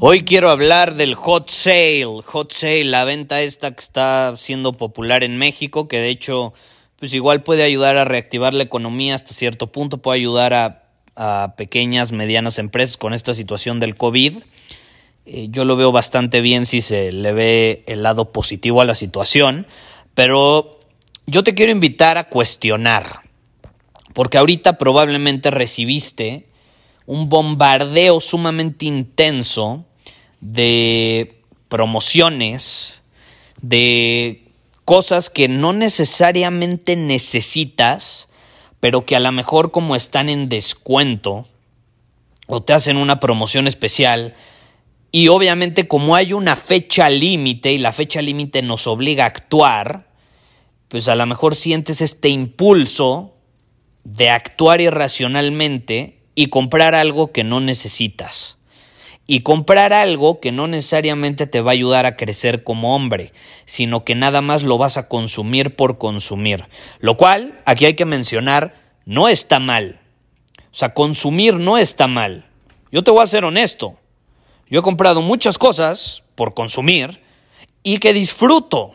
Hoy quiero hablar del hot sale. Hot sale, la venta esta que está siendo popular en México, que de hecho, pues igual puede ayudar a reactivar la economía hasta cierto punto, puede ayudar a, pequeñas, medianas empresas con esta situación del COVID. Eh, yo lo veo bastante bien si se le ve el lado positivo a la situación, pero yo te quiero invitar a cuestionar, porque ahorita probablemente recibiste un bombardeo sumamente intenso de promociones, de cosas que no necesariamente necesitas, pero que a lo mejor como están en descuento o te hacen una promoción especial, y obviamente como hay una fecha límite y la fecha límite nos obliga a actuar, pues a lo mejor sientes este impulso de actuar irracionalmente y comprar algo que no necesitas y comprar algo que no necesariamente te va a ayudar a crecer como hombre, sino que nada más lo vas a consumir por consumir. Lo cual, aquí hay que mencionar, no está mal. O sea, consumir no está mal. Yo te voy a ser honesto. Yo he comprado muchas cosas por consumir y que disfruto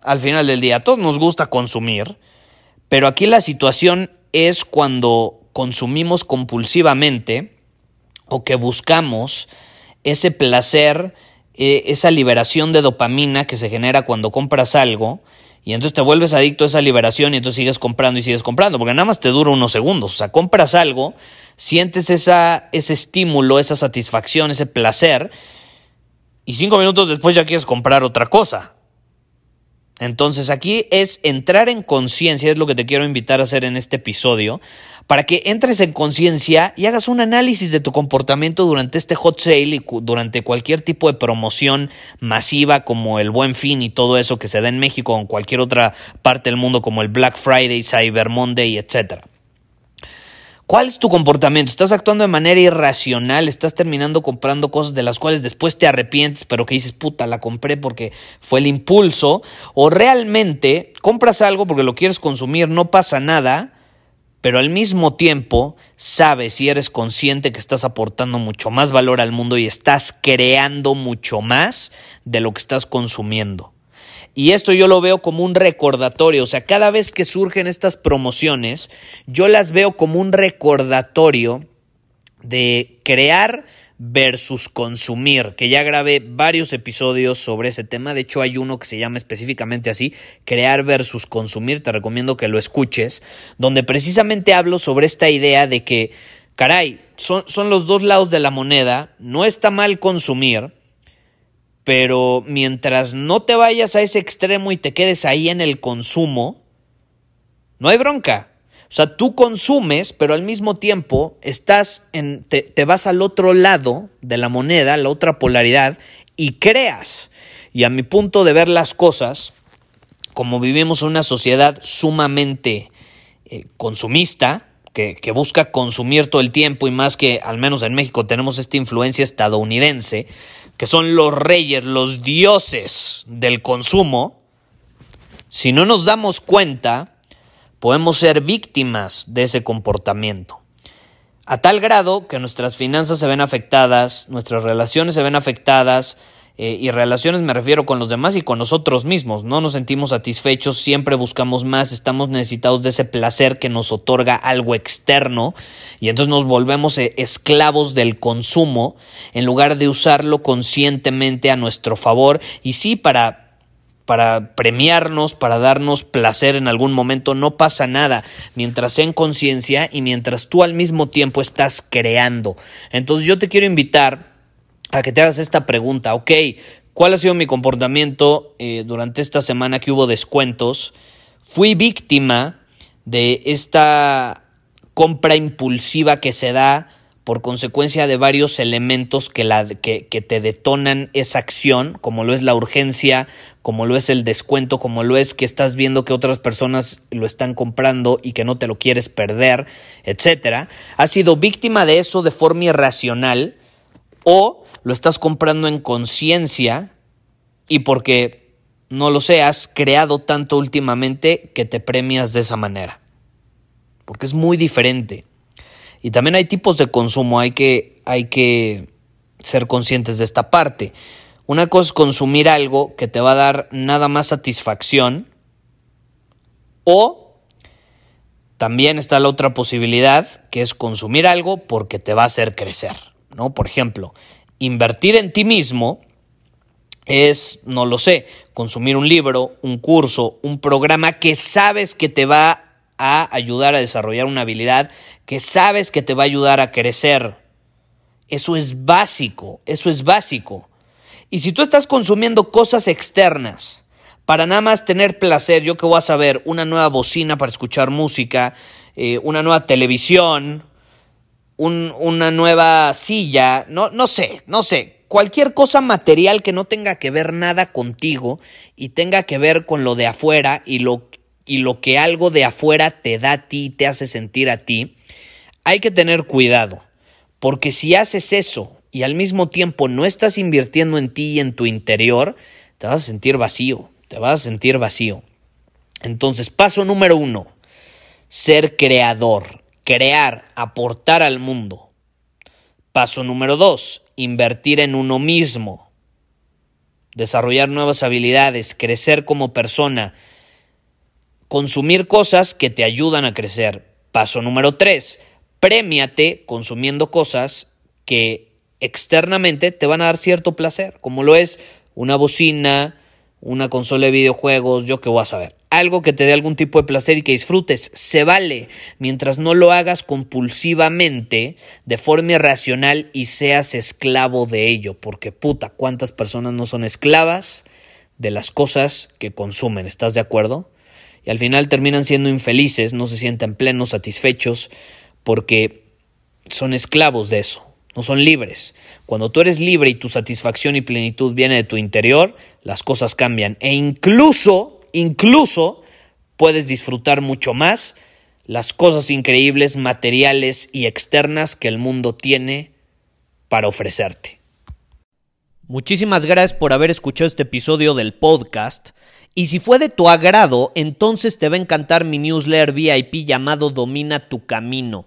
al final del día. A todos nos gusta consumir, pero aquí la situación es cuando consumimos compulsivamente o que buscamos ese placer, eh, esa liberación de dopamina que se genera cuando compras algo, y entonces te vuelves adicto a esa liberación y entonces sigues comprando y sigues comprando, porque nada más te dura unos segundos. O sea, compras algo, sientes esa, ese estímulo, esa satisfacción, ese placer, y cinco minutos después ya quieres comprar otra cosa. Entonces aquí es entrar en conciencia, es lo que te quiero invitar a hacer en este episodio, para que entres en conciencia y hagas un análisis de tu comportamiento durante este hot sale y durante cualquier tipo de promoción masiva como el Buen Fin y todo eso que se da en México o en cualquier otra parte del mundo como el Black Friday, Cyber Monday, etcétera. ¿Cuál es tu comportamiento? ¿Estás actuando de manera irracional? ¿Estás terminando comprando cosas de las cuales después te arrepientes, pero que dices, puta, la compré porque fue el impulso? ¿O realmente compras algo porque lo quieres consumir, no pasa nada, pero al mismo tiempo sabes y eres consciente que estás aportando mucho más valor al mundo y estás creando mucho más de lo que estás consumiendo. Y esto yo lo veo como un recordatorio, o sea, cada vez que surgen estas promociones, yo las veo como un recordatorio de crear versus consumir, que ya grabé varios episodios sobre ese tema, de hecho hay uno que se llama específicamente así, crear versus consumir, te recomiendo que lo escuches, donde precisamente hablo sobre esta idea de que, caray, son, los dos lados de la moneda, no está mal consumir, pero mientras no te vayas a ese extremo y te quedes ahí en el consumo, no hay bronca. O sea, tú consumes, pero al mismo tiempo estás en, te, vas al otro lado de la moneda, la otra polaridad, y creas. Y a mi punto de ver las cosas, como vivimos en una sociedad sumamente eh, consumista, que, busca consumir todo el tiempo y más que al menos en México tenemos esta influencia estadounidense, que son los reyes, los dioses del consumo, si no nos damos cuenta, podemos ser víctimas de ese comportamiento. A tal grado que nuestras finanzas se ven afectadas, nuestras relaciones se ven afectadas, eh, y relaciones me refiero con los demás y con nosotros mismos. No nos sentimos satisfechos, siempre buscamos más, estamos necesitados de ese placer que nos otorga algo externo y entonces nos volvemos eh, esclavos del consumo en lugar de usarlo conscientemente a nuestro favor y sí para para premiarnos, para darnos placer en algún momento, no pasa nada, mientras en conciencia y mientras tú al mismo tiempo estás creando. Entonces yo te quiero invitar a que te hagas esta pregunta, ok, ¿cuál ha sido mi comportamiento eh, durante esta semana que hubo descuentos? Fui víctima de esta compra impulsiva que se da por consecuencia de varios elementos que, la, que, que, te detonan esa acción, como lo es la urgencia, como lo es el descuento, como lo es que estás viendo que otras personas lo están comprando y que no te lo quieres perder, etcétera, has sido víctima de eso de forma irracional o lo estás comprando en conciencia y porque no lo sé, has creado tanto últimamente que te premias de esa manera. Porque es muy diferente. Y también hay tipos de consumo, hay que, hay que ser conscientes de esta parte. Una cosa es consumir algo que te va a dar nada más satisfacción o también está la otra posibilidad que es consumir algo porque te va a hacer crecer, ¿no? Por ejemplo, invertir en ti mismo es, no lo sé, consumir un libro, un curso, un programa que sabes que te va a ayudar a desarrollar una habilidad que sabes que te va a ayudar a crecer. Eso es básico, eso es básico. Y si tú estás consumiendo cosas externas para nada más tener placer, yo que voy a saber, una nueva bocina para escuchar música, eh, una nueva televisión, una nueva silla, no, no sé, no sé, cualquier cosa material que no tenga que ver nada contigo y tenga que ver con lo de afuera y lo y lo que algo de afuera te da a ti, te hace sentir a ti, hay que tener cuidado, porque si haces eso y al mismo tiempo no estás invirtiendo en ti y en tu interior, te vas a sentir vacío, te vas a sentir vacío. Entonces, paso número uno, ser creador, crear, aportar al mundo. Paso número dos, invertir en uno mismo, desarrollar nuevas habilidades, crecer como persona, consumir cosas que te ayudan a crecer. Paso número 3. Premiate consumiendo cosas que externamente te van a dar cierto placer, como lo es una bocina, una consola de videojuegos, yo que voy a saber. Algo que te dé algún tipo de placer y que disfrutes, se vale, mientras no lo hagas compulsivamente, de forma irracional y seas esclavo de ello, porque puta, ¿cuántas personas no son esclavas de las cosas que consumen? ¿Estás de acuerdo? y al final terminan siendo infelices, no se sienten plenos, satisfechos, porque son esclavos de eso, no son libres. Cuando tú eres libre y tu satisfacción y plenitud viene de tu interior, las cosas cambian e incluso, incluso puedes disfrutar mucho más las cosas increíbles, materiales y externas que el mundo tiene para ofrecerte. Muchísimas gracias por haber escuchado este episodio del podcast. Y si fue de tu agrado, entonces te va a encantar mi newsletter VIP llamado Domina tu Camino.